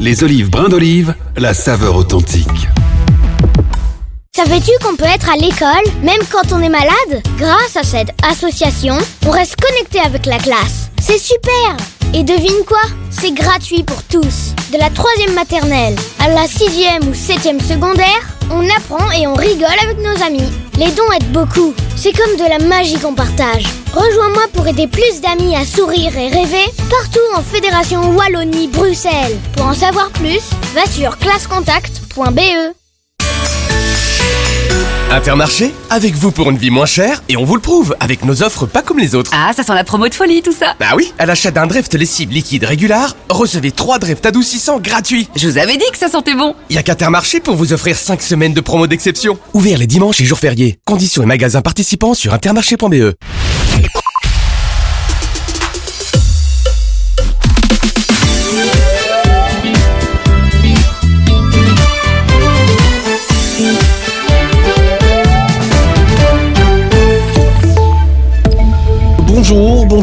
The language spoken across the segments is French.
Les olives brin d'olive, la saveur authentique. Savais-tu qu'on peut être à l'école, même quand on est malade? Grâce à cette association, on reste connecté avec la classe. C'est super Et devine quoi? C'est gratuit pour tous. De la troisième maternelle à la sixième ou septième secondaire, on apprend et on rigole avec nos amis. Les dons aident beaucoup. C'est comme de la magie qu'on partage. Rejoins-moi pour aider plus d'amis à sourire et rêver partout en Fédération Wallonie-Bruxelles. Pour en savoir plus, va sur classecontact.be. Intermarché, avec vous pour une vie moins chère, et on vous le prouve, avec nos offres pas comme les autres. Ah, ça sent la promo de folie tout ça Bah oui, à l'achat d'un Dreft lessive liquide régular, recevez 3 Dreft adoucissants gratuits. Je vous avais dit que ça sentait bon Y a qu'Intermarché pour vous offrir 5 semaines de promo d'exception. Ouvert les dimanches et jours fériés. Conditions et magasins participants sur intermarché.be.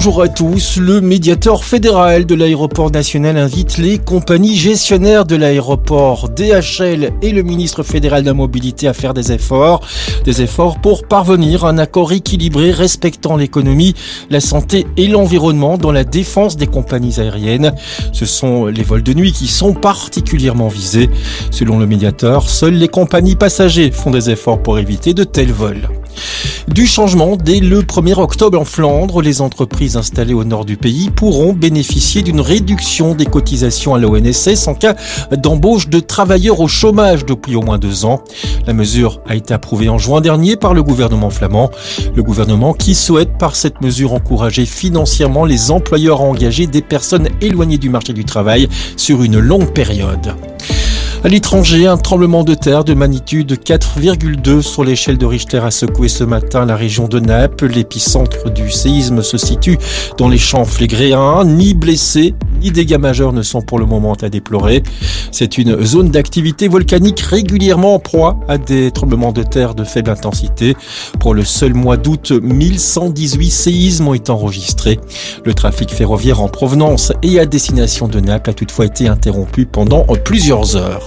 Bonjour, à tous. Le médiateur fédéral de l'aéroport national invite les compagnies gestionnaires de l'aéroport DHL et le ministre fédéral de la mobilité à faire des efforts, des efforts pour parvenir à un accord équilibré respectant l'économie, la santé et l'environnement dans la défense des compagnies aériennes. Ce sont les vols de nuit qui sont particulièrement visés. Selon le médiateur, seules les compagnies passagers font des efforts pour éviter de tels vols. Du changement dès le 1er octobre en Flandre, les entreprises installées au nord du pays pourront bénéficier d'une réduction des cotisations à l'ONSS en cas d'embauche de travailleurs au chômage depuis au moins deux ans. La mesure a été approuvée en juin dernier par le gouvernement flamand. Le gouvernement qui souhaite par cette mesure encourager financièrement les employeurs à engager des personnes éloignées du marché du travail sur une longue période. À l'étranger, un tremblement de terre de magnitude 4,2 sur l'échelle de Richter a secoué ce matin la région de Naples. L'épicentre du séisme se situe dans les champs flégréens. Ni blessés, ni dégâts majeurs ne sont pour le moment à déplorer. C'est une zone d'activité volcanique régulièrement en proie à des tremblements de terre de faible intensité. Pour le seul mois d'août, 1118 séismes ont été enregistrés. Le trafic ferroviaire en provenance et à destination de Naples a toutefois été interrompu pendant plusieurs heures.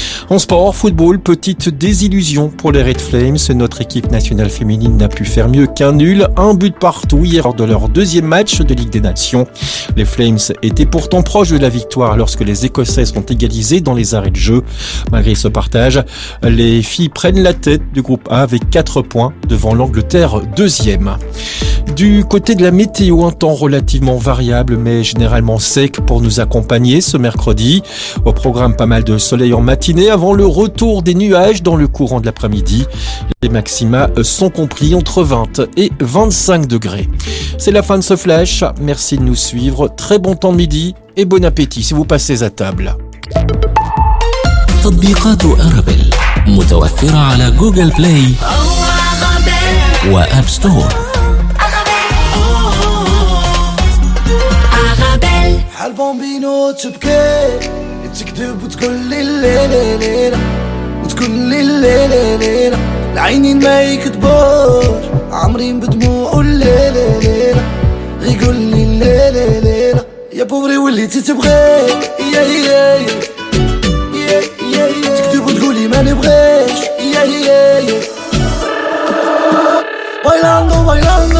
En sport, football, petite désillusion pour les Red Flames. Notre équipe nationale féminine n'a pu faire mieux qu'un nul. Un but partout hier lors de leur deuxième match de Ligue des Nations. Les Flames étaient pourtant proches de la victoire lorsque les Écossais sont égalisés dans les arrêts de jeu. Malgré ce partage, les filles prennent la tête du groupe A avec 4 points devant l'Angleterre deuxième. Du côté de la météo, un temps relativement variable mais généralement sec pour nous accompagner ce mercredi. Au programme, pas mal de soleil en matinée le retour des nuages dans le courant de l'après-midi. Les maxima sont compris entre 20 et 25 degrés. C'est la fin de ce flash. Merci de nous suivre. Très bon temps de midi et bon appétit si vous passez à table. تطبيقات أرابيل متوفرة على جوجل بلاي وآب ستور بحال بومبينو تبكي تكذب وتقول لي الليلة ليلة وتقول لي الليلة ليلة العينين ما يكذبوش عامرين بدموع الليلة ليلة غيقول لي الليلة ليلة يا بوري وليتي تبغي يا يا يا يا يا يا تكذب وتقولي ما نبغيش يا يا يا Bailando, bailando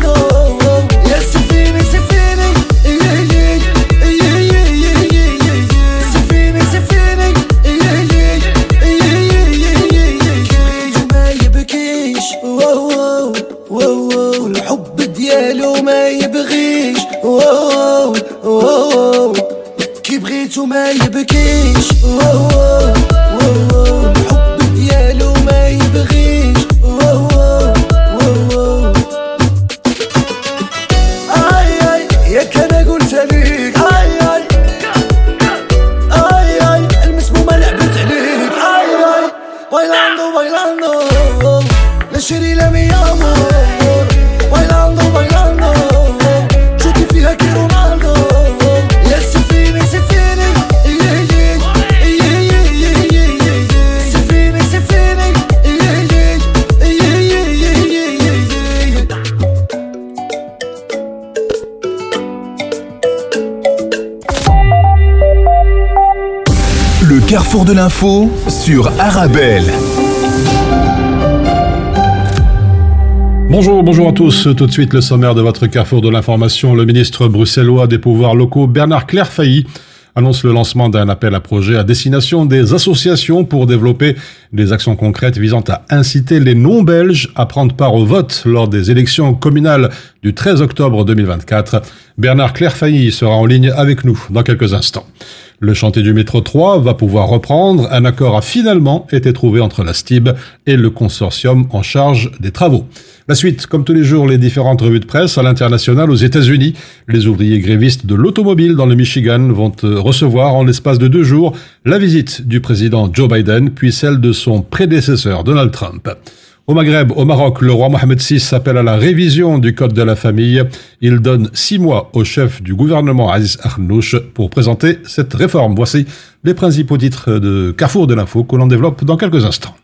sur Arabelle. Bonjour, bonjour à tous. Tout de suite, le sommaire de votre carrefour de l'information. Le ministre bruxellois des pouvoirs locaux, Bernard Clairfailly, annonce le lancement d'un appel à projet à destination des associations pour développer des actions concrètes visant à inciter les non-belges à prendre part au vote lors des élections communales du 13 octobre 2024. Bernard Clairfailly sera en ligne avec nous dans quelques instants. Le chantier du métro 3 va pouvoir reprendre. Un accord a finalement été trouvé entre la STIB et le consortium en charge des travaux. La suite, comme tous les jours, les différentes revues de presse à l'international aux États-Unis. Les ouvriers grévistes de l'automobile dans le Michigan vont euh, recevoir en l'espace de deux jours la visite du président Joe Biden, puis celle de son prédécesseur Donald Trump. Au Maghreb, au Maroc, le roi Mohamed VI s'appelle à la révision du Code de la famille. Il donne six mois au chef du gouvernement Aziz Arnouch pour présenter cette réforme. Voici les principaux titres de Carrefour de l'info que l'on développe dans quelques instants.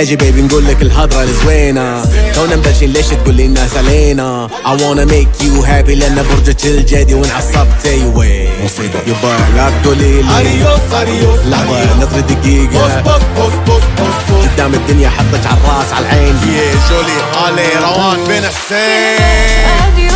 أجي بيبي نقول لك الهضرة الزوينة. تونا مبلشين ليش تقول لي الناس علينا؟ I wanna make you happy لأن برجك الجدي وانعصبت. أيوه مصيبة. يبا لا تقولي لي اديوس اديوس لحظة نظرة دقيقة. بوس بوس بوس بوس بوس قدام الدنيا حطك على الراس على العين. يا جولي علي روان بن حسين.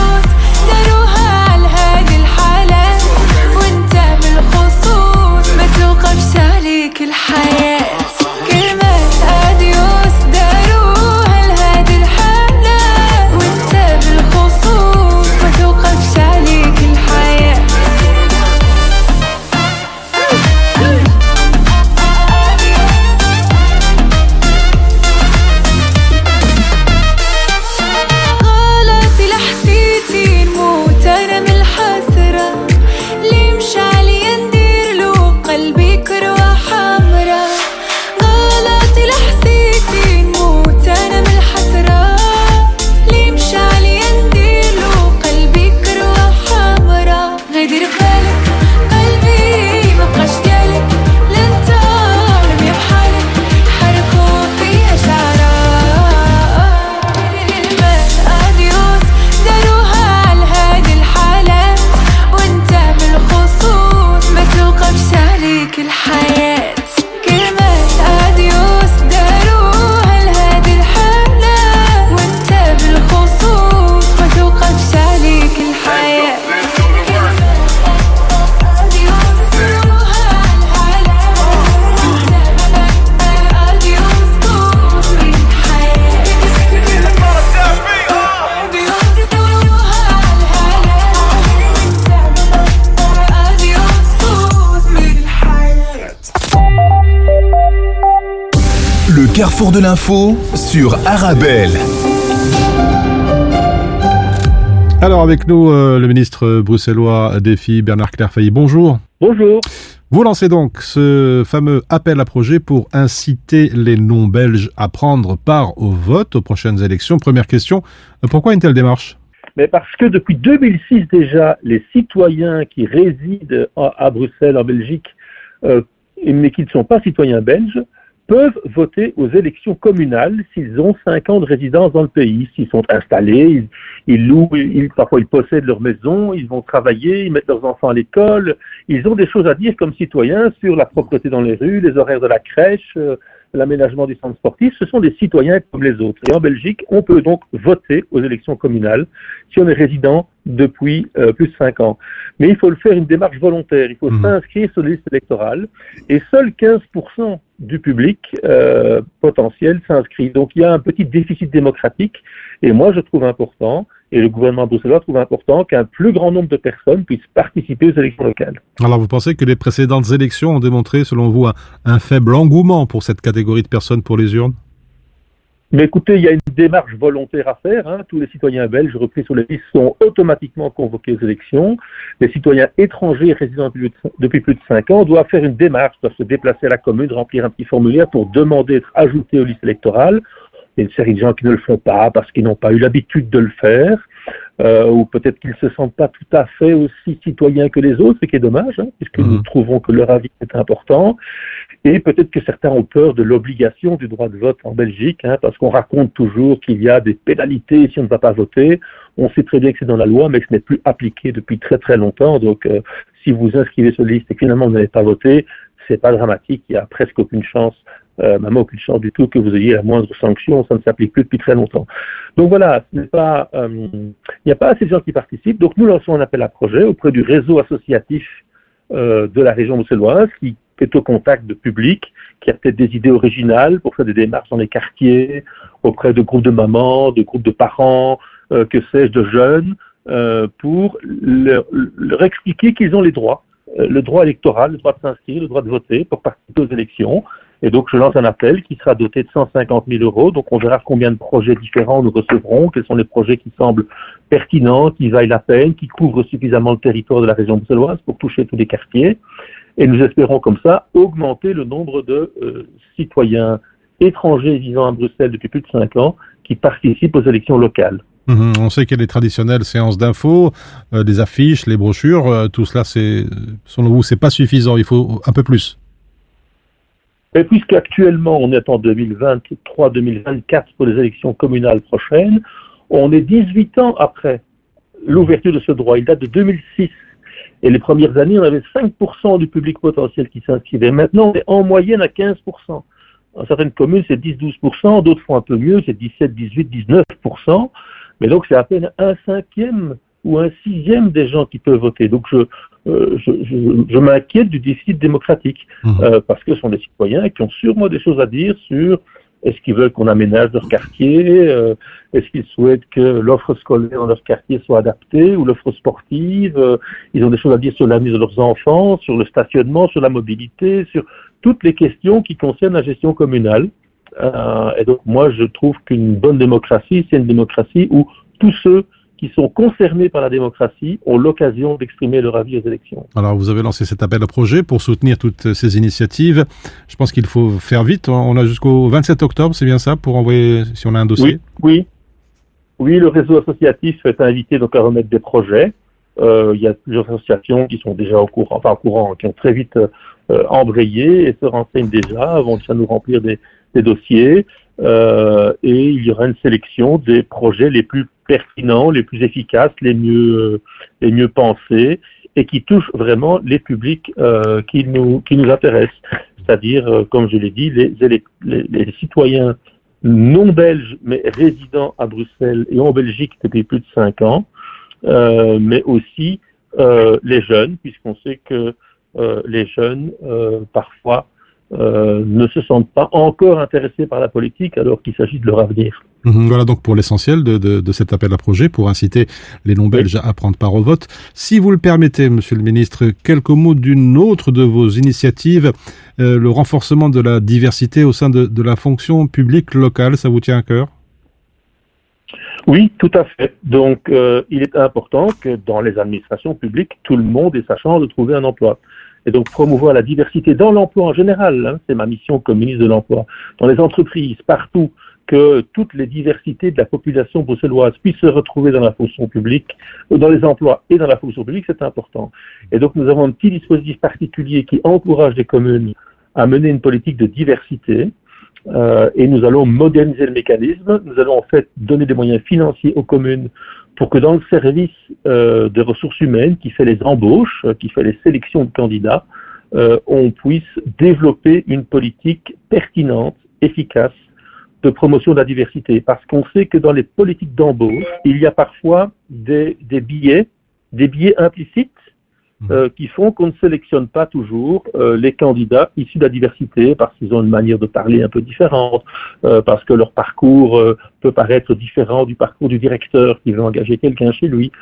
L'info sur Arabelle. Alors avec nous, euh, le ministre bruxellois des filles, Bernard Clairfailly. Bonjour. Bonjour. Vous lancez donc ce fameux appel à projet pour inciter les non-belges à prendre part au vote aux prochaines élections. Première question, euh, pourquoi une telle démarche? Mais parce que depuis 2006 déjà, les citoyens qui résident à, à Bruxelles, en Belgique, euh, mais qui ne sont pas citoyens belges, peuvent voter aux élections communales s'ils ont cinq ans de résidence dans le pays, s'ils sont installés, ils, ils louent, ils- parfois ils possèdent leur maison, ils vont travailler, ils mettent leurs enfants à l'école, ils ont des choses à dire comme citoyens sur la propreté dans les rues, les horaires de la crèche, euh, l'aménagement du centre sportif, ce sont des citoyens comme les autres. Et en Belgique, on peut donc voter aux élections communales si on est résident depuis euh, plus de cinq ans. Mais il faut le faire une démarche volontaire, il faut s'inscrire sur la liste électorale et seuls 15% du public euh, potentiel s'inscrit. Donc il y a un petit déficit démocratique et moi je trouve important, et le gouvernement bruxellois trouve important qu'un plus grand nombre de personnes puissent participer aux élections locales. Alors vous pensez que les précédentes élections ont démontré, selon vous, un, un faible engouement pour cette catégorie de personnes pour les urnes? Mais écoutez, il y a une démarche volontaire à faire. hein. Tous les citoyens belges repris sur les listes sont automatiquement convoqués aux élections. Les citoyens étrangers résidant depuis, depuis plus de 5 ans doivent faire une démarche, doivent se déplacer à la commune, remplir un petit formulaire pour demander d'être ajoutés aux listes électorales. Il y a une série de gens qui ne le font pas parce qu'ils n'ont pas eu l'habitude de le faire, euh, ou peut-être qu'ils ne se sentent pas tout à fait aussi citoyens que les autres, ce qui est dommage, hein, puisque nous trouvons que leur avis est important. Et peut-être que certains ont peur de l'obligation du droit de vote en Belgique, hein, parce qu'on raconte toujours qu'il y a des pénalités si on ne va pas voter. On sait très bien que c'est dans la loi, mais que ce n'est plus appliqué depuis très très longtemps. Donc, euh, si vous inscrivez sur la liste et que finalement vous n'avez pas voté, c'est pas dramatique. Il y a presque aucune chance, euh, même aucune chance du tout que vous ayez la moindre sanction. Ça ne s'applique plus depuis très longtemps. Donc voilà, euh, il n'y a pas assez de gens qui participent. Donc nous lançons un appel à projet auprès du réseau associatif euh, de la région bruxelloise qui est au contact de public, qui a peut-être des idées originales pour faire des démarches dans les quartiers, auprès de groupes de mamans, de groupes de parents, euh, que sais-je, de jeunes, euh, pour leur, leur expliquer qu'ils ont les droits, le droit électoral, le droit de s'inscrire, le droit de voter pour participer aux élections. Et donc, je lance un appel qui sera doté de 150 000 euros. Donc, on verra combien de projets différents nous recevrons, quels sont les projets qui semblent pertinents, qui vaillent la peine, qui couvrent suffisamment le territoire de la région bruxelloise pour toucher tous les quartiers. Et nous espérons comme ça augmenter le nombre de euh, citoyens étrangers vivant à Bruxelles depuis plus de 5 ans qui participent aux élections locales. Mhm, On sait qu'il y a les traditionnelles séances d'infos, euh, des affiches, les brochures. euh, tout cela, c'est, selon vous, c'est pas suffisant. Il faut un peu plus. Et puisqu'actuellement on est en 2023-2024 pour les élections communales prochaines, on est 18 ans après l'ouverture de ce droit. Il date de 2006. Et les premières années, on avait 5% du public potentiel qui s'inscrivait. Maintenant, on est en moyenne à 15%. Dans certaines communes, c'est 10-12%, d'autres font un peu mieux, c'est 17, 18, 19%. Mais donc, c'est à peine un cinquième ou un sixième des gens qui peuvent voter. Donc, je, euh, je, je, je m'inquiète du déficit démocratique euh, parce que ce sont des citoyens qui ont sûrement des choses à dire sur est-ce qu'ils veulent qu'on aménage leur quartier, euh, est-ce qu'ils souhaitent que l'offre scolaire dans leur quartier soit adaptée ou l'offre sportive. euh, ils ont des choses à dire sur l'avenir de leurs enfants, sur le stationnement, sur la mobilité, sur toutes les questions qui concernent la gestion communale. Euh, et donc, moi, je trouve qu'une bonne démocratie, c'est une démocratie où tous ceux qui sont concernés par la démocratie ont l'occasion d'exprimer leur avis aux élections. Alors, vous avez lancé cet appel à projet pour soutenir toutes ces initiatives. Je pense qu'il faut faire vite. On a jusqu'au 27 octobre, c'est bien ça, pour envoyer, si on a un dossier? Oui, oui. Oui, le réseau associatif est invité donc à remettre des projets. Euh, il y a plusieurs associations qui sont déjà au courant, enfin au courant, qui ont très vite euh, embrayé et se renseignent déjà, vont déjà nous remplir des, des dossiers. Euh, et il y aura une sélection des projets les plus pertinents, les plus efficaces, les mieux, les mieux pensés et qui touchent vraiment les publics euh, qui nous qui nous intéressent, c'est-à-dire, euh, comme je l'ai dit, les, les, les citoyens non belges mais résidents à Bruxelles et en Belgique depuis plus de cinq ans, euh, mais aussi euh, les jeunes, puisqu'on sait que euh, les jeunes euh, parfois euh, ne se sentent pas encore intéressés par la politique alors qu'il s'agit de leur avenir. Mhm, Voilà donc pour l'essentiel de, de, de cet appel à projet pour inciter les non-belges à prendre part au vote. Si vous le permettez, Monsieur le Ministre, quelques mots d'une autre de vos initiatives, euh, le renforcement de la diversité au sein de, de la fonction publique locale. Ça vous tient à cœur? Oui, tout à fait. Donc, euh, il est important que dans les administrations publiques, tout le monde ait sa chance de trouver un emploi. Et donc, promouvoir la diversité dans l'emploi en général, hein, c'est ma mission comme ministre de l'Emploi, dans les entreprises, partout, que toutes les diversités de la population bruxelloise puissent se retrouver dans la fonction publique, euh, dans les emplois et dans la fonction publique, c'est important. Et donc, nous avons un petit dispositif particulier qui encourage les communes à mener une politique de diversité. Euh, et nous allons moderniser le mécanisme. Nous allons en fait donner des moyens financiers aux communes pour que dans le service euh, de ressources humaines qui fait les embauches, euh, qui fait les sélections de candidats, euh, on puisse développer une politique pertinente, efficace de promotion de la diversité. Parce qu'on sait que dans les politiques d'embauche, il y a parfois des, des des billets implicites euh, qui font qu'on ne sélectionne pas toujours euh, les candidats issus de la diversité parce qu'ils ont une manière de parler un peu différente, euh, parce que leur parcours peut paraître différent du parcours du directeur qui veut engager quelqu'un chez lui.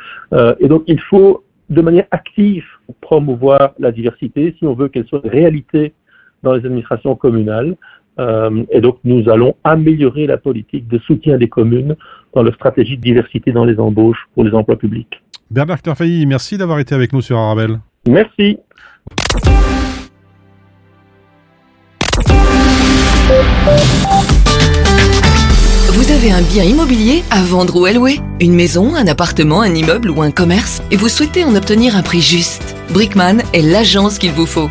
Et donc il faut de manière active promouvoir la diversité si on veut qu'elle soit réalité dans les administrations communales. Et donc nous allons améliorer la politique de soutien des communes dans leur stratégie de diversité dans les embauches pour les emplois publics. Bernard Clairfailly, merci d'avoir été avec nous sur Arabelle. Merci. Vous avez un bien immobilier à vendre ou à louer? Une maison, un appartement, un immeuble ou un commerce? Et vous souhaitez en obtenir un prix juste? Brickman est l'agence qu'il vous faut.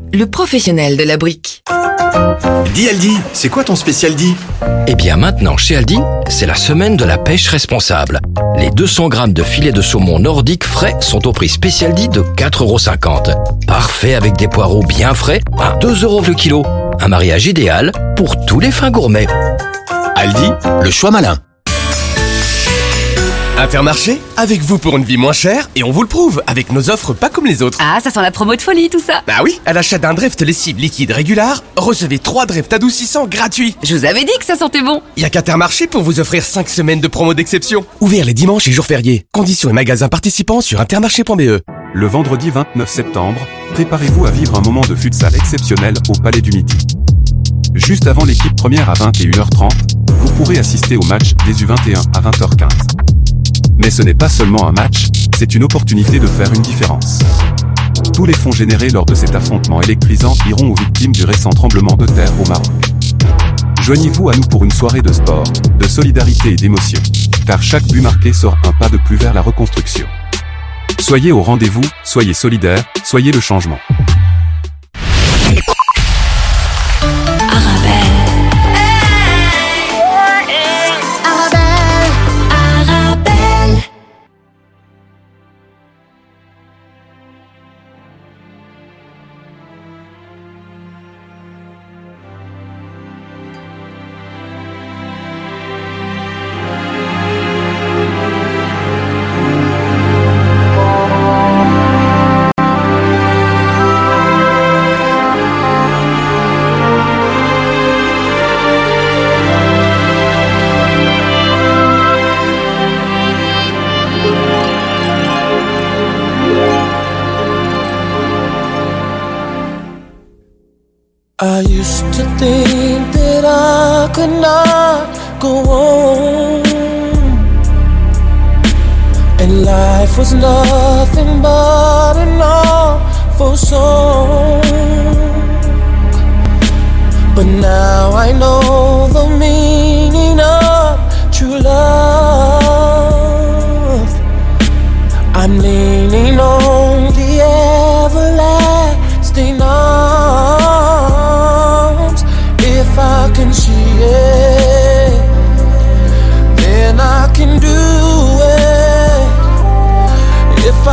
le professionnel de la brique. Dis Aldi, c'est quoi ton spécial dit Eh bien maintenant, chez Aldi, c'est la semaine de la pêche responsable. Les 200 grammes de filet de saumon nordique frais sont au prix spécial dit de 4,50€. Parfait avec des poireaux bien frais à 2 euros le kilo. Un mariage idéal pour tous les fins gourmets. Aldi, le choix malin. Intermarché, avec vous pour une vie moins chère et on vous le prouve avec nos offres pas comme les autres. Ah, ça sent la promo de folie tout ça. Bah oui, à l'achat d'un Dreft lessive liquide régular, recevez 3 Dreft adoucissants gratuits. Je vous avais dit que ça sentait bon. Y a qu'Intermarché pour vous offrir 5 semaines de promo d'exception. Ouvert les dimanches et jours fériés. Conditions et magasins participants sur intermarché.be. Le vendredi 29 septembre, préparez-vous à vivre un moment de futsal exceptionnel au Palais du Midi. Juste avant l'équipe première à 21h30, vous pourrez assister au match des U21 à 20h15. Mais ce n'est pas seulement un match, c'est une opportunité de faire une différence. Tous les fonds générés lors de cet affrontement électrisant iront aux victimes du récent tremblement de terre au Maroc. Joignez-vous à nous pour une soirée de sport, de solidarité et d'émotion. Car chaque but marqué sort un pas de plus vers la reconstruction. Soyez au rendez-vous, soyez solidaires, soyez le changement.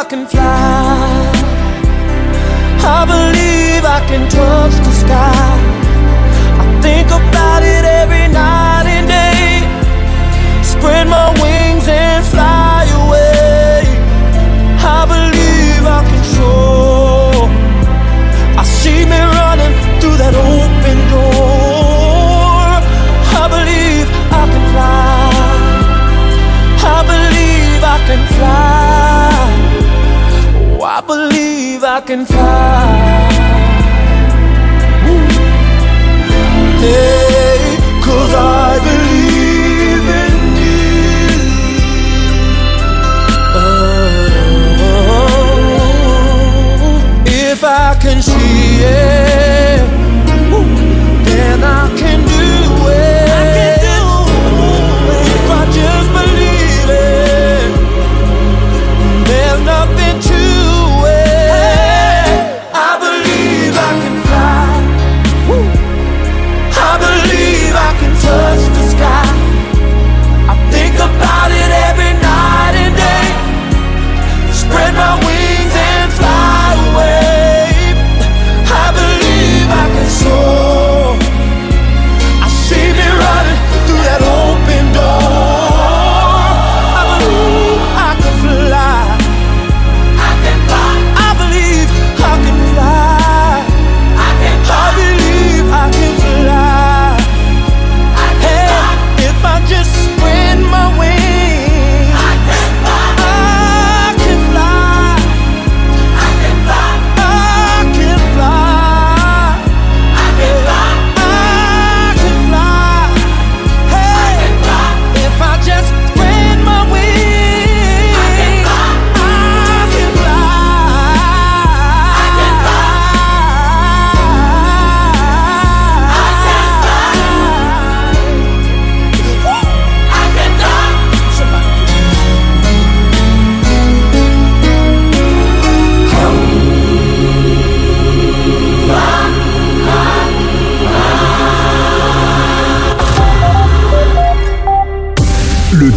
I can fly. I believe I can touch the sky. I think about it every night and day. Spread my wings I can fly.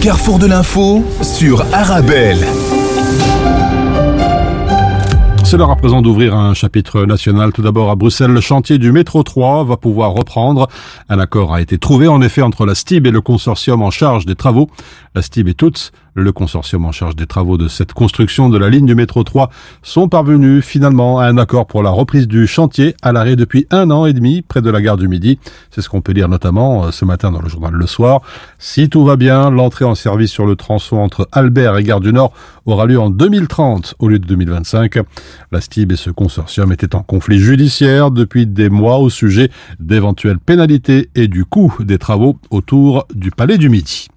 Carrefour de l'info sur Arabelle. C'est l'heure à présent d'ouvrir un chapitre national. Tout d'abord à Bruxelles, le chantier du métro 3 va pouvoir reprendre. Un accord a été trouvé en effet entre la STIB et le consortium en charge des travaux. La STIB et toutes, le consortium en charge des travaux de cette construction de la ligne du métro 3, sont parvenus finalement à un accord pour la reprise du chantier à l'arrêt depuis un an et demi près de la gare du Midi. C'est ce qu'on peut lire notamment euh, ce matin dans le journal Le Soir. Si tout va bien, l'entrée en service sur le tronçon entre Albert et Gare du Nord aura lieu en 2030 au lieu de 2025. La STIB et ce consortium étaient en conflit judiciaire depuis des mois au sujet d'éventuelles pénalités et du coût des travaux autour du Palais du Midi.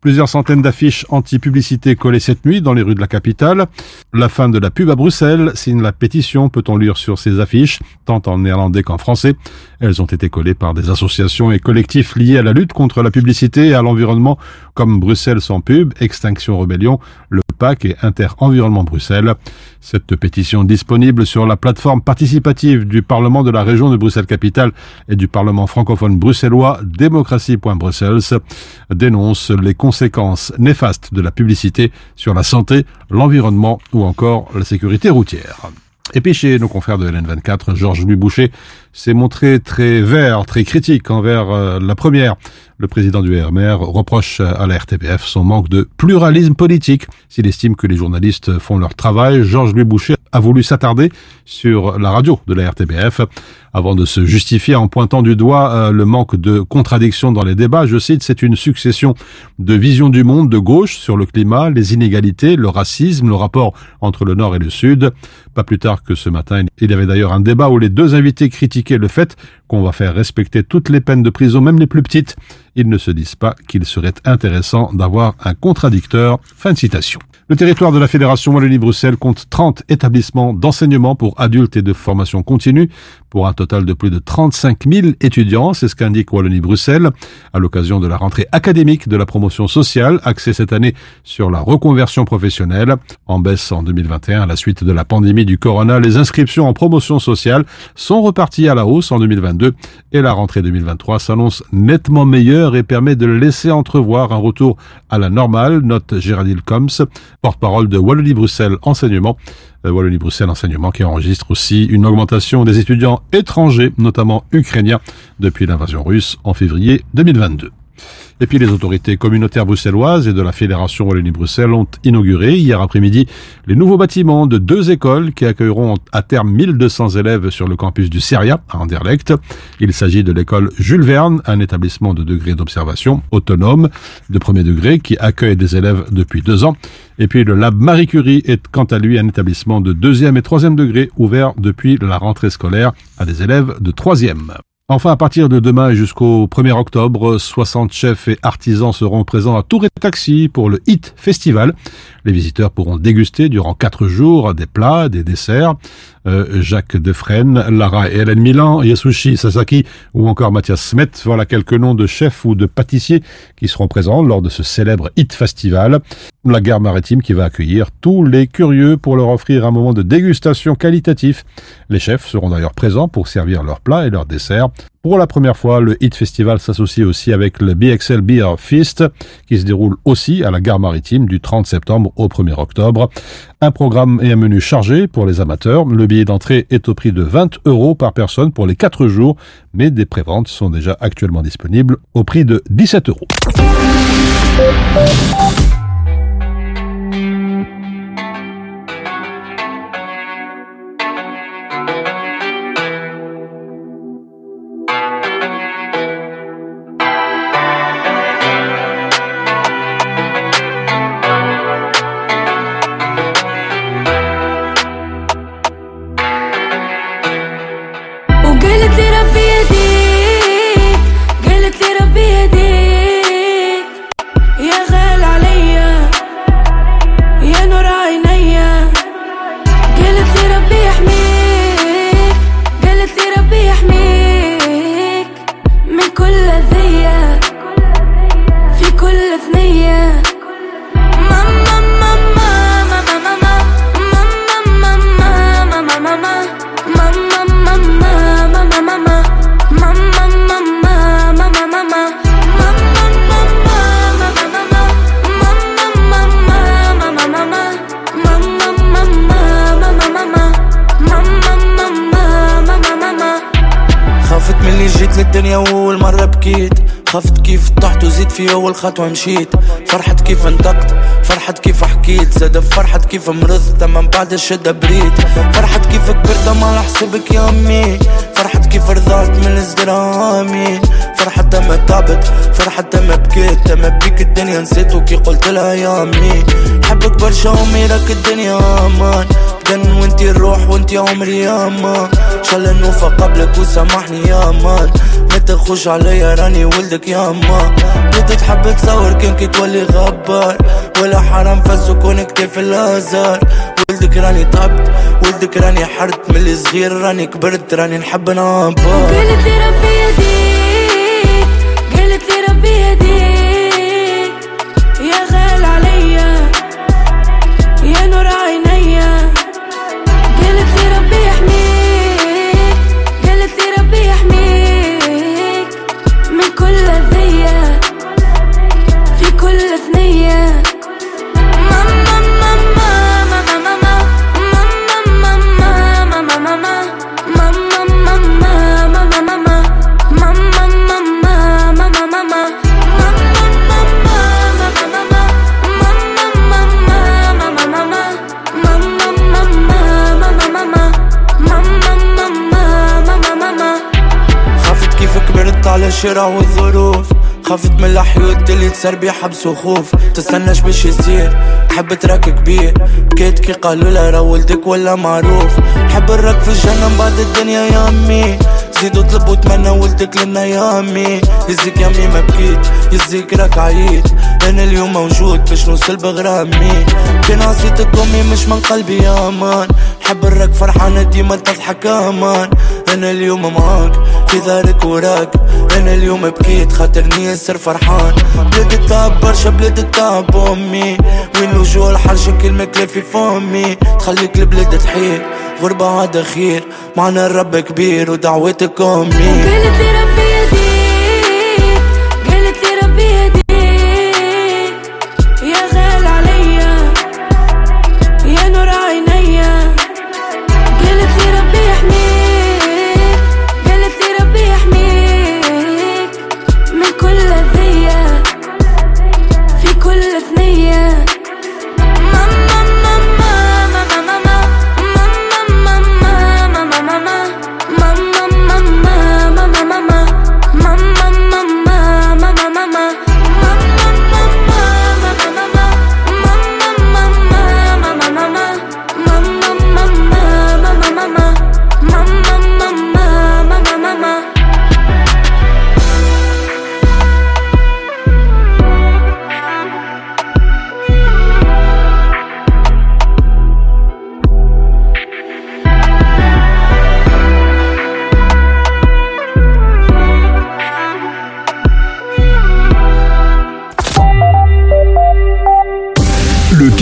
Plusieurs centaines d'affiches anti-publicité collées cette nuit dans les rues de la capitale. La fin de la pub à Bruxelles signe la pétition, peut-on lire sur ces affiches, tant en néerlandais qu'en français. Elles ont été collées par des associations et collectifs liés à la lutte contre la publicité et à l'environnement comme Bruxelles sans pub, Extinction Rebellion, le PAC et Inter-Environnement Bruxelles. Cette pétition disponible sur la plateforme participative du Parlement de la région de Bruxelles-Capitale et du Parlement francophone bruxellois démocratie.bruxelles dénonce les conséquences néfastes de la publicité sur la santé, l'environnement ou encore la sécurité routière. Et puis chez nos confrères de LN24, Georges Louis Boucher s'est montré très vert, très critique envers euh, la première. Le président du RMR reproche à la RTBF son manque de pluralisme politique. S'il estime que les journalistes font leur travail, Georges Louis Boucher a voulu s'attarder sur la radio de la RTBF avant de se justifier en pointant du doigt euh, le manque de contradiction dans les débats. Je cite, c'est une succession de visions du monde de gauche sur le climat, les inégalités, le racisme, le rapport entre le Nord et le Sud. Pas plus tard que ce matin, il y avait d'ailleurs un débat où les deux invités critiquaient le fait qu'on va faire respecter toutes les peines de prison, même les plus petites. Ils ne se disent pas qu'il serait intéressant d'avoir un contradicteur. Fin de citation. Le territoire de la Fédération Wallonie-Bruxelles compte 30 établissements d'enseignement pour adultes et de formation continue, pour un total de plus de 35 000 étudiants, c'est ce qu'indique Wallonie-Bruxelles, à l'occasion de la rentrée académique de la promotion sociale, axée cette année sur la reconversion professionnelle. En baisse en 2021 à la suite de la pandémie du corona, les inscriptions en promotion sociale sont reparties à la hausse en 2022 et la rentrée 2023 s'annonce nettement meilleure et permet de laisser entrevoir un retour à la normale, note Géraldine Combs, porte-parole de Wallonie-Bruxelles Enseignement. Euh, Wallonie-Bruxelles Enseignement qui enregistre aussi une augmentation des étudiants étrangers, notamment ukrainiens, depuis l'invasion russe en février 2022. Et puis les autorités communautaires bruxelloises et de la Fédération Wallonie-Bruxelles ont inauguré hier après-midi les nouveaux bâtiments de deux écoles qui accueilleront à terme 1200 élèves sur le campus du Seria à Anderlecht. Il s'agit de l'école Jules Verne, un établissement de degré d'observation autonome de premier degré qui accueille des élèves depuis deux ans. Et puis le Lab Marie Curie est quant à lui un établissement de deuxième et troisième degré ouvert depuis la rentrée scolaire à des élèves de troisième. Enfin, à partir de demain jusqu'au 1er octobre, 60 chefs et artisans seront présents à Tour et Taxi pour le HIT Festival. Les visiteurs pourront déguster durant quatre jours des plats, des desserts. Euh, Jacques Defresne, Lara et Hélène Milan, Yasushi Sasaki ou encore Mathias Smet. Voilà quelques noms de chefs ou de pâtissiers qui seront présents lors de ce célèbre HIT Festival. La gare maritime qui va accueillir tous les curieux pour leur offrir un moment de dégustation qualitatif. Les chefs seront d'ailleurs présents pour servir leurs plats et leurs desserts. Pour la première fois, le HIT Festival s'associe aussi avec le BXL Beer Feast, qui se déroule aussi à la gare maritime du 30 septembre au 1er octobre. Un programme et un menu chargé pour les amateurs. Le billet d'entrée est au prix de 20 euros par personne pour les 4 jours, mais des préventes sont déjà actuellement disponibles au prix de 17 euros. خطوة مشيت فرحت كيف انطقت فرحت كيف حكيت؟ زاد فرحت كيف مرضت؟ من بعد الشدة بريت. فرحت كيف كبرت؟ ما على حسبك يا أمي. فرحت كيف رضعت من الزرامي. فرحت ما تعبت فرحت ما بكيت. ما بيك الدنيا نسيت وكي قلت لها يا أمي. حبك برشا وميرك الدنيا أمان. جن وانتي الروح وانتي عمري يا مان شال نوفى قبلك وسامحني يا مان ما تخش عليا راني ولدك يا مان بدك تحب تصور كان كي تولي غبار. ولا حرام فزو كون كتير في الآزار. ولدك راني طبت ولدك راني حرت. من الصغير راني كبرت راني نحب ربنا أبا قلت ربي يديك قلت ربي يديك الشارع والظروف. خافت من الحيوت اللي تسربي حبس وخوف. تستناش باش يصير. تحب تراك كبير. بكيت كي قالوا لها راه ولدك ولا معروف. حب الراك في الجنة من بعد الدنيا يا أمي. زيدوا طلبوا تمنى ولدك لنا يا أمي. يزيك يا أمي ما بكيت يزيك راك عييت. أنا اليوم موجود باش نوصل بغرامي. كان عصيتك امي مش من قلبي يا أمان. حب الراك فرحانة ديما تضحك أمان. أنا اليوم معاك في دارك وراك. أنا اليوم بكيت خاطرني ياسر فرحان. بلاد التعب برشا بلاد التعب أمي. وين وجوه الحرشة كلمة كلاب في فمي. تخليك البلاد تحير غربة عاد خير. معنا الرب كبير ودعوتك أمي. قالت لي ربي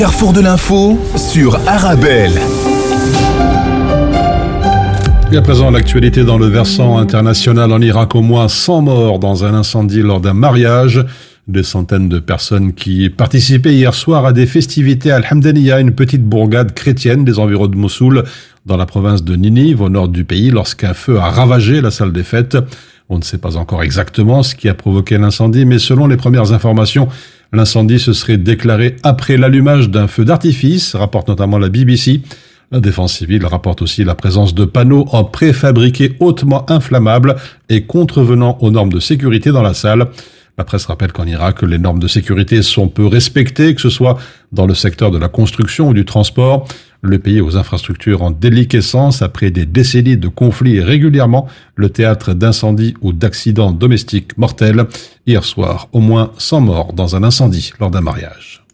carrefour de l'info sur Arabelle. Et à présent, l'actualité dans le versant international en Irak, au moins 100 morts dans un incendie lors d'un mariage. Des centaines de personnes qui participaient hier soir à des festivités à Al-Hamdaniya, une petite bourgade chrétienne des environs de Mossoul, dans la province de Ninive, au nord du pays, lorsqu'un feu a ravagé la salle des fêtes. On ne sait pas encore exactement ce qui a provoqué l'incendie, mais selon les premières informations, l'incendie se serait déclaré après l'allumage d'un feu d'artifice, rapporte notamment la BBC. La défense civile rapporte aussi la présence de panneaux en préfabriqué hautement inflammables et contrevenant aux normes de sécurité dans la salle. La presse rappelle qu'en Irak, les normes de sécurité sont peu respectées, que ce soit dans le secteur de la construction ou du transport. Le pays aux infrastructures en déliquescence après des décennies de conflits est régulièrement le théâtre d'incendies ou d'accidents domestiques mortels. Hier soir, au moins 100 morts dans un incendie lors d'un mariage.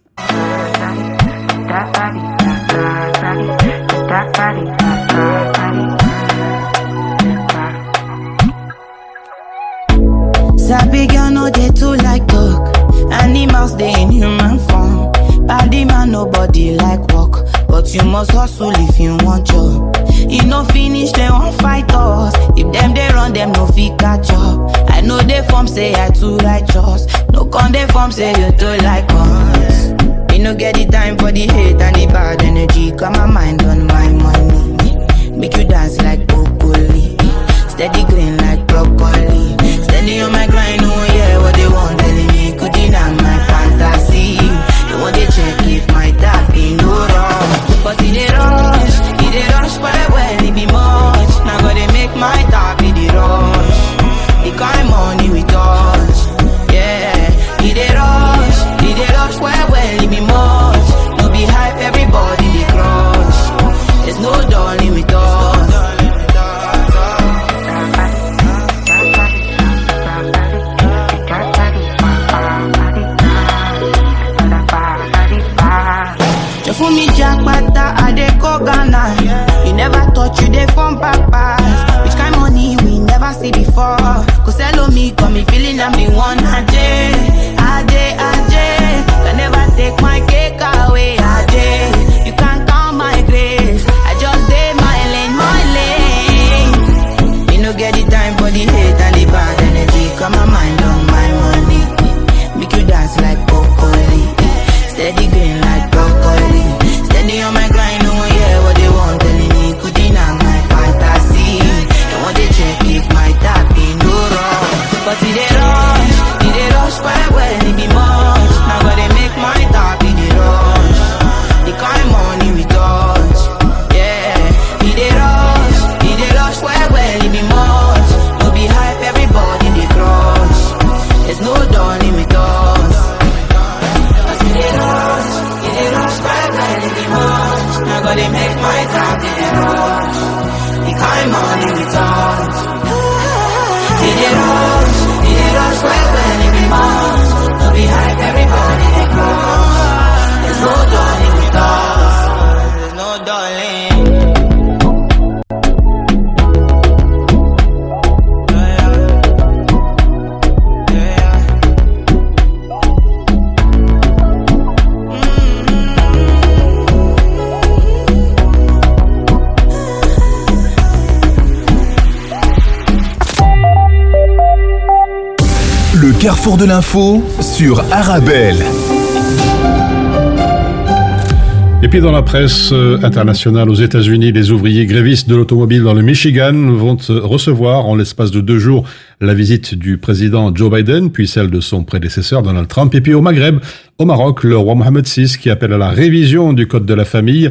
Nobody like work, but you must hustle if you want job. E no finish dem wan fight us. If them they run them no fit catch up. I know dey form say I too righteous. No con dey form say you too like us. Me no get the time for the hate and the bad energy. Got my mind on my money. Make you dance like broccoli. Steady green like broccoli. Steady on my grind, oh yeah, what they want telling me could deny my fantasy. I want to check if my dad be no rush But in a rush. they form papas. Which kind of money we never see before. Cause hello me, got me feeling I'm the one I did. de l'info sur Et puis dans la presse euh, internationale aux États-Unis, les ouvriers grévistes de l'automobile dans le Michigan vont euh, recevoir en l'espace de deux jours la visite du président Joe Biden, puis celle de son prédécesseur Donald Trump, et puis au Maghreb, au Maroc, le roi Mohamed VI qui appelle à la révision du Code de la famille.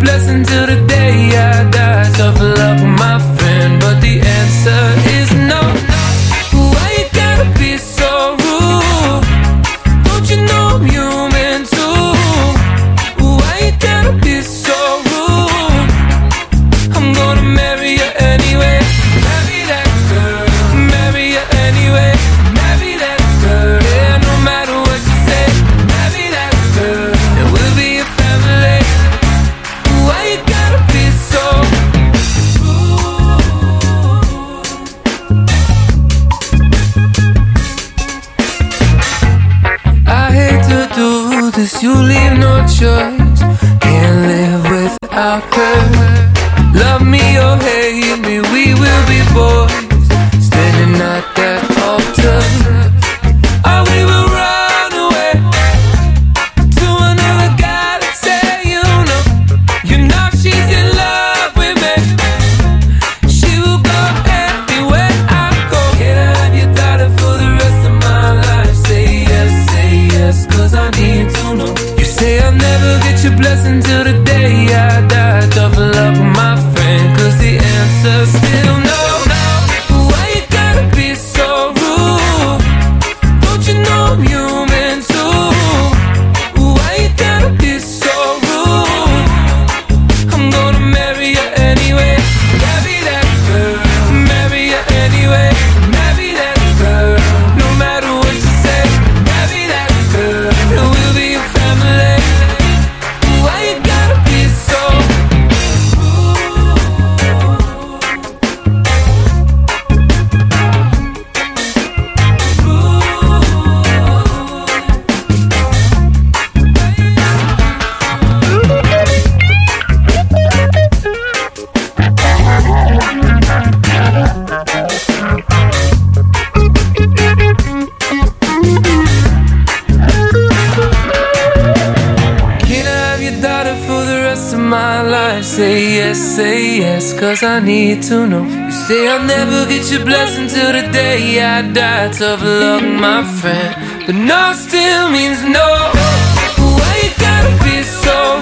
blessing till the day I die. Tough love, blessing till the day I die. Tough love. I need to know. You say I'll never get your blessing till the day I die. Tough luck, my friend. But no still means no. Why you gotta be so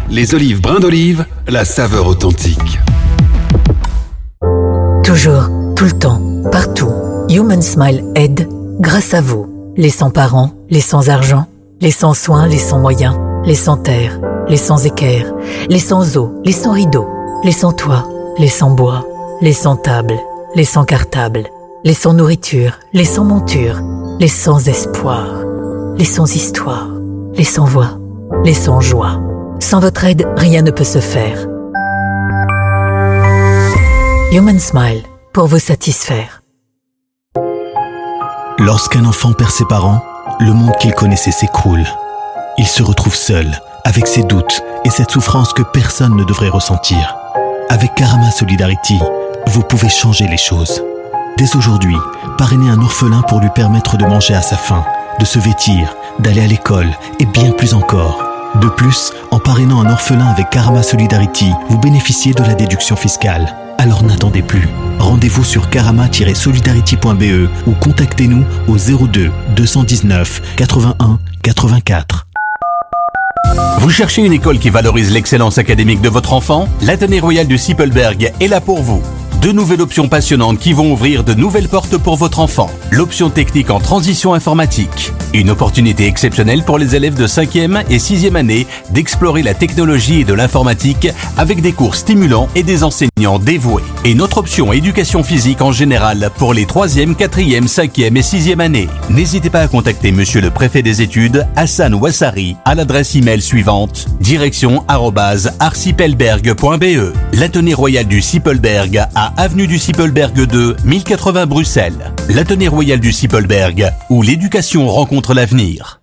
Les olives brins d'olive, la saveur authentique. Toujours, tout le temps, partout. Human Smile aide grâce à vous. Les sans-parents, les sans-argent, les sans-soins, les sans-moyens, les sans-terre, les sans-équerre, les sans-eau, les sans-rideaux, les sans-toit, les sans-bois, les sans-table, les sans-cartable, les sans-nourriture, les sans-monture, les sans-espoir, les sans-histoire, les sans-voix, les sans-joie. Sans votre aide, rien ne peut se faire. Human Smile, pour vous satisfaire. Lorsqu'un enfant perd ses parents, le monde qu'il connaissait s'écroule. Il se retrouve seul, avec ses doutes et cette souffrance que personne ne devrait ressentir. Avec Karama Solidarity, vous pouvez changer les choses. Dès aujourd'hui, parrainez un orphelin pour lui permettre de manger à sa faim, de se vêtir, d'aller à l'école et bien plus encore. De plus, en parrainant un orphelin avec Karama Solidarity, vous bénéficiez de la déduction fiscale. Alors n'attendez plus. Rendez-vous sur karama-solidarity.be ou contactez-nous au 02 219 81 84. Vous cherchez une école qui valorise l'excellence académique de votre enfant? L'Athénée Royal du Sippelberg est là pour vous. Deux nouvelles options passionnantes qui vont ouvrir de nouvelles portes pour votre enfant. L'option technique en transition informatique. Une opportunité exceptionnelle pour les élèves de 5e et 6e année d'explorer la technologie et de l'informatique avec des cours stimulants et des enseignants dévoués. Et notre option éducation physique en général pour les 3e, 4e, 5e et 6e années. N'hésitez pas à contacter monsieur le préfet des études, Hassan Ouassari, à l'adresse email suivante direction arrobase arcipelberg.be. L'Atelier royal du Sippelberg à avenue du Sippelberg 2, 1080 Bruxelles. L'Atelier royal du Sippelberg où l'éducation rencontre l'avenir.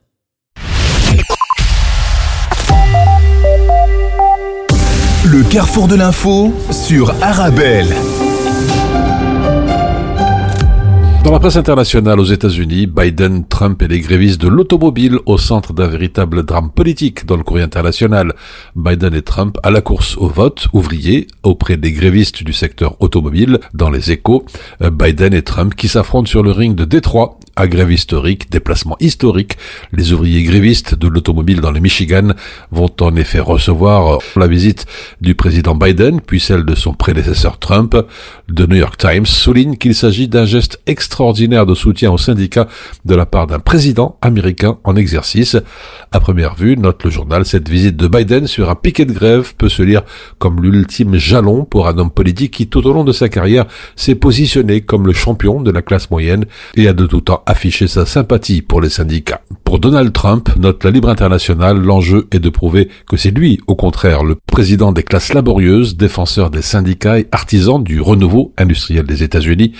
Le carrefour de l'info sur Arabelle. Dans la presse internationale aux États-Unis, Biden, Trump et les grévistes de l'automobile au centre d'un véritable drame politique dans le courrier international. Biden et Trump à la course au vote ouvrier auprès des grévistes du secteur automobile dans les échos. Euh, Biden et Trump qui s'affrontent sur le ring de Détroit à grève historique, déplacement historique. Les ouvriers grévistes de l'automobile dans le Michigan vont en effet recevoir la visite du président Biden, puis celle de son prédécesseur Trump. The New York Times souligne qu'il s'agit d'un geste extraordinaire de soutien aux syndicats de la part d'un président américain en exercice. À première vue, note le journal, cette visite de Biden sur un piquet de grève peut se lire comme l'ultime jalon pour un homme politique qui tout au long de sa carrière s'est positionné comme le champion de la classe moyenne et a de tout temps affiché sa sympathie pour les syndicats. Pour Donald Trump, note la Libre Internationale, l'enjeu est de prouver que c'est lui, au contraire, le président des classes laborieuses, défenseur des syndicats et artisan du renouveau industriel des États-Unis.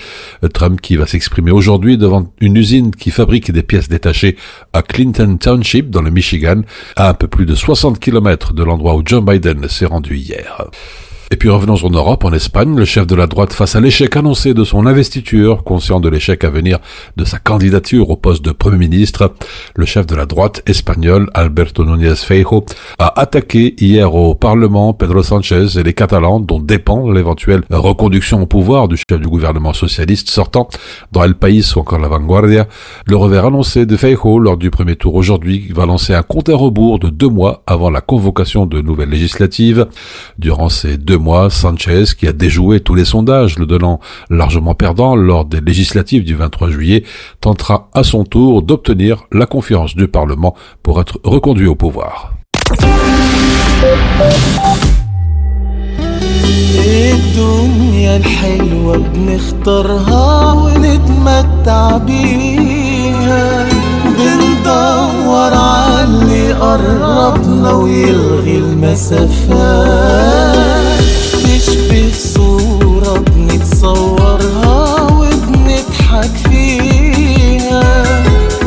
Trump qui va s'exprimer aujourd'hui devant une usine qui fabrique des pièces détachées à Clinton Township dans le Michigan, à un peu plus de 60 km de l'endroit où Joe Biden s'est rendu hier. Et puis revenons en Europe, en Espagne, le chef de la droite face à l'échec annoncé de son investiture, conscient de l'échec à venir de sa candidature au poste de Premier ministre, le chef de la droite espagnol, Alberto Núñez Feijo, a attaqué hier au Parlement Pedro Sanchez et les Catalans, dont dépend l'éventuelle reconduction au pouvoir du chef du gouvernement socialiste sortant dans El País ou encore la Vanguardia. Le revers annoncé de Feijo lors du premier tour aujourd'hui va lancer un compte à rebours de deux mois avant la convocation de nouvelles législatives. Durant ces deux mois, Sanchez, qui a déjoué tous les sondages, le donnant largement perdant lors des législatives du 23 juillet, tentera à son tour d'obtenir la confiance du Parlement pour être reconduit au pouvoir. الدنيا الحلوة بنختارها ونتمتع بيها بندور عاللي قربنا ويلغي المسافات تشبه صورة بنتصورها وبنضحك فيها.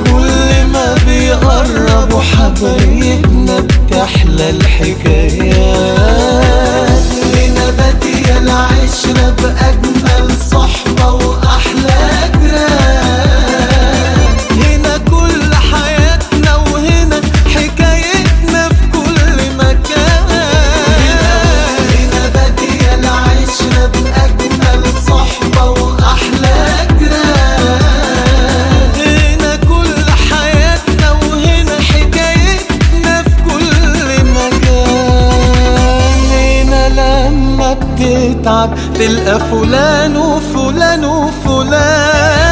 كل ما بيقربوا حبايبنا بتحلى الحكايات. هنا بادية العشرة بأجمل صحبة وأحلى جيران. لما بتتعب تلقى فلان وفلان وفلان.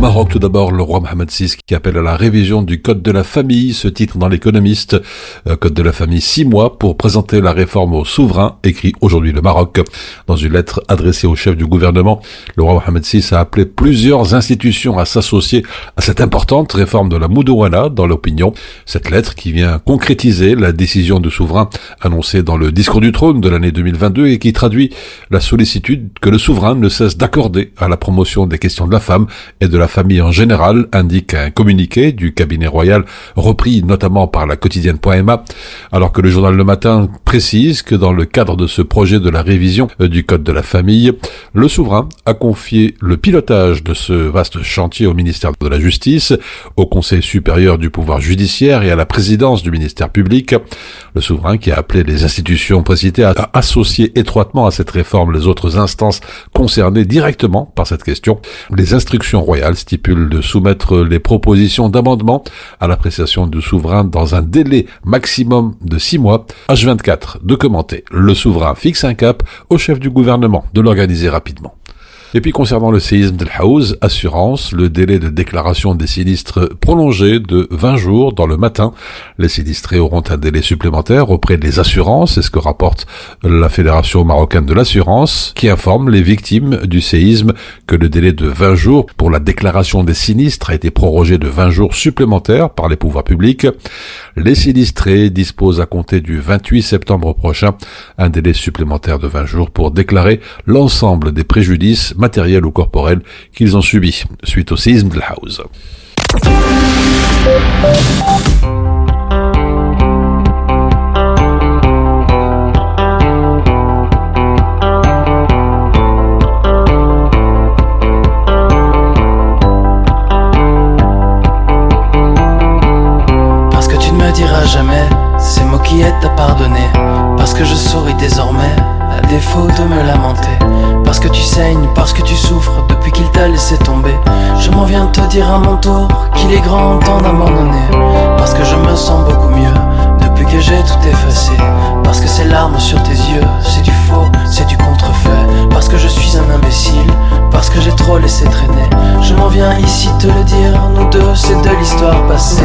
Maroc, tout d'abord, le roi Mohamed VI qui appelle à la révision du Code de la famille, ce titre dans l'économiste, euh, Code de la famille, six mois pour présenter la réforme au souverain, écrit aujourd'hui le Maroc. Dans une lettre adressée au chef du gouvernement, le roi Mohamed VI a appelé plusieurs institutions à s'associer à cette importante réforme de la Moudouana dans l'opinion. Cette lettre qui vient concrétiser la décision du souverain annoncée dans le discours du trône de l'année 2022 et qui traduit la sollicitude que le souverain ne cesse d'accorder à la promotion des questions de la femme et de la famille en général, indique un communiqué du cabinet royal repris notamment par la quotidienne.ma, alors que le journal Le Matin précise que dans le cadre de ce projet de la révision euh, du code de la famille, le souverain a confié le pilotage de ce vaste chantier au ministère de la Justice, au Conseil supérieur du pouvoir judiciaire et à la présidence du ministère public. Le souverain qui a appelé les institutions précitées à associer étroitement à cette réforme les autres instances concernées directement par cette question. Les instructions royales stipulent de soumettre les propositions d'amendement à l'appréciation du souverain dans un délai maximum de six mois. H24 de commenter. Le souverain fixe un cap au chef du gouvernement de l'organiser rapidement. Et puis concernant le séisme de House, assurance, le délai de déclaration des sinistres prolongé de 20 jours dans le matin. Les sinistrés auront un délai supplémentaire auprès des assurances, c'est ce que rapporte la Fédération marocaine de l'assurance, qui informe les victimes du séisme que le délai de 20 jours pour la déclaration des sinistres a été prorogé de 20 jours supplémentaires par les pouvoirs publics. Les sinistrés disposent à compter du 28 septembre prochain un délai supplémentaire de 20 jours pour déclarer l'ensemble des préjudices matériels ou corporels qu'ils ont subis suite au séisme de la House. Parce que tu ne me diras jamais ces mots qui aident à pardonner. Parce que je souris désormais, défaut de me lamenter. Parce que tu saignes, parce que tu souffres depuis qu'il t'a laissé tomber. Je m'en viens te dire à mon tour qu'il est grand temps d'abandonner. Parce que je me sens beaucoup mieux depuis que j'ai tout effacé. Parce que ces larmes sur tes yeux, c'est du faux, c'est du contrefait. Parce que je suis un imbécile, parce que j'ai trop laissé traîner. Je m'en viens ici te le dire, nous deux, c'est de l'histoire passée.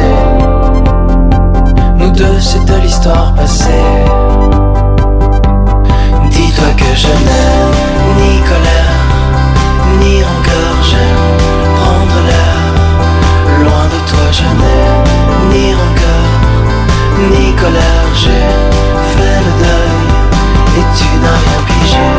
Nous deux, c'est de l'histoire passée. Dis-toi que je n'aime ni colère, ni rancœur, j'aime prendre l'air. Loin de toi, je n'aime ni rancœur, ni colère, j'ai fait le deuil et tu n'as rien pigé.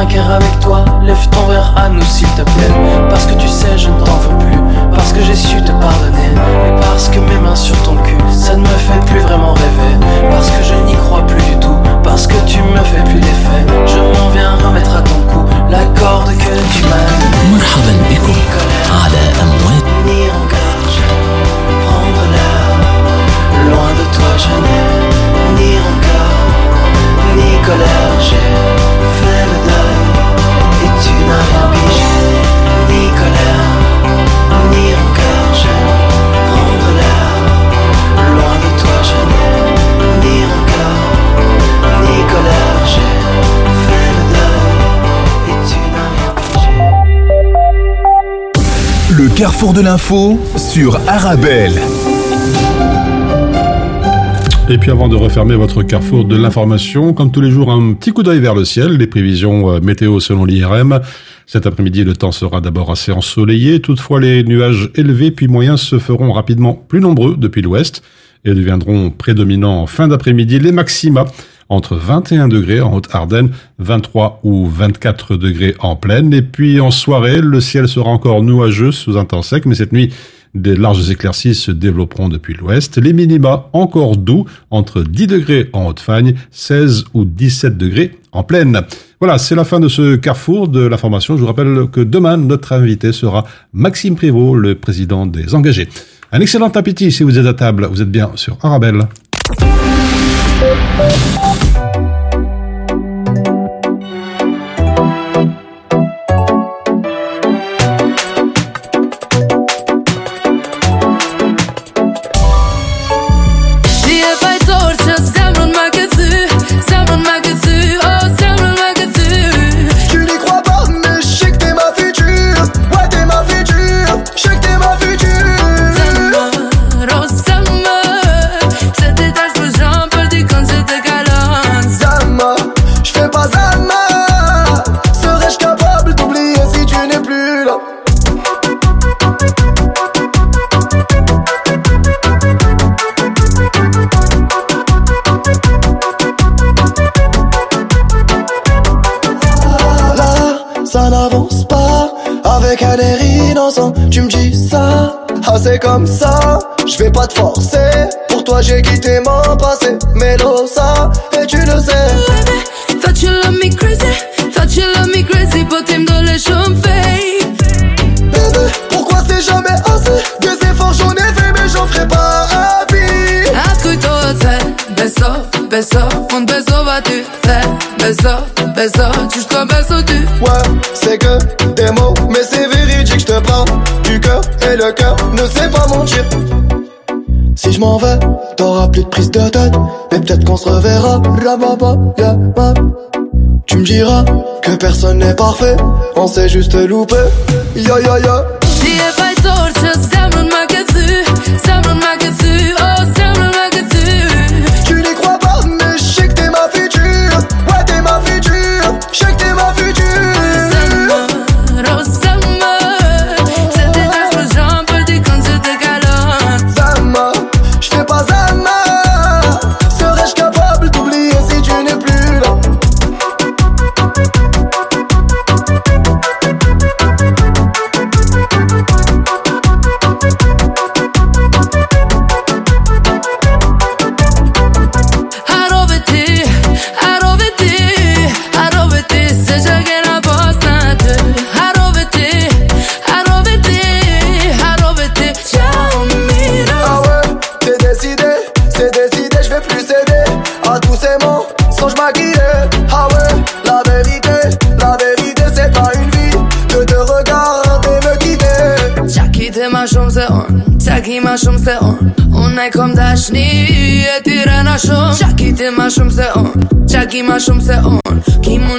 5 heures avec toi, lève ton verre à nous s'il te plaît. Carrefour de l'info sur Arabelle. Et puis avant de refermer votre carrefour de l'information, comme tous les jours, un petit coup d'œil vers le ciel, les prévisions euh, météo selon l'IRM. Cet après-midi, le temps sera d'abord assez ensoleillé, toutefois les nuages élevés puis moyens se feront rapidement plus nombreux depuis l'ouest et deviendront prédominants en fin d'après-midi les maxima entre 21 degrés en Haute-Ardenne, 23 ou 24 degrés en plaine. Et puis en soirée, le ciel sera encore nuageux sous un temps sec, mais cette nuit, des larges éclaircies se développeront depuis l'ouest. Les minima encore doux, entre 10 degrés en Haute-Fagne, 16 ou 17 degrés en plaine. Voilà, c'est la fin de ce carrefour de l'information. Je vous rappelle que demain, notre invité sera Maxime Prévost, le président des engagés. Un excellent appétit si vous êtes à table. Vous êtes bien sur Arabelle. Thank you. Beso, un beso va tu faire. Beso, beso, jusqu'au beso tu. Ouais, c'est que des mots, mais c'est véridique, je te parle du cœur et le cœur ne sait pas mentir. Si je m'en vais, t'auras plus de prise de tête, mais peut-être qu'on se reverra. Tu me diras que personne n'est parfait, on s'est juste loupé. Ya ya ya. Diye bay torça, semrunma kötü, semrunma kötü, oh semrunma ma shumë se on. Qa ki ma shumë se on. Ki mu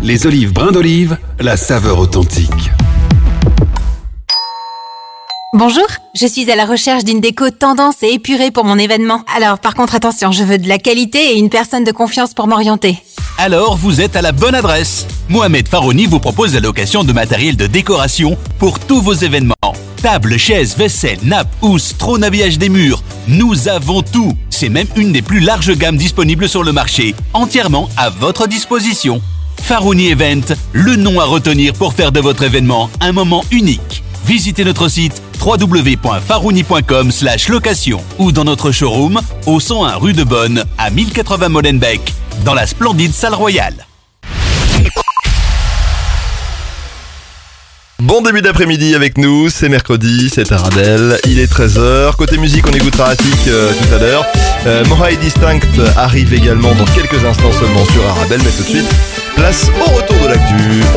Les olives brins d'olive, la saveur authentique. Bonjour, je suis à la recherche d'une déco tendance et épurée pour mon événement. Alors par contre attention, je veux de la qualité et une personne de confiance pour m'orienter. Alors vous êtes à la bonne adresse. Mohamed Farouni vous propose la location de matériel de décoration pour tous vos événements. Tables, chaises, vaisselle, nappes, housses, trône habillage des murs. Nous avons tout. C'est même une des plus larges gammes disponibles sur le marché, entièrement à votre disposition. Farouni Event, le nom à retenir pour faire de votre événement un moment unique. Visitez notre site www.farouni.com location ou dans notre showroom au 101 rue de Bonne à 1080 Molenbeek dans la splendide salle royale. Bon début d'après-midi avec nous, c'est mercredi, c'est Arabelle, il est 13h. Côté musique, on écoutera Rafik euh, tout à l'heure. Euh, Distinct arrive également dans quelques instants seulement sur Arabelle, mais tout de suite, place au retour de l'actu.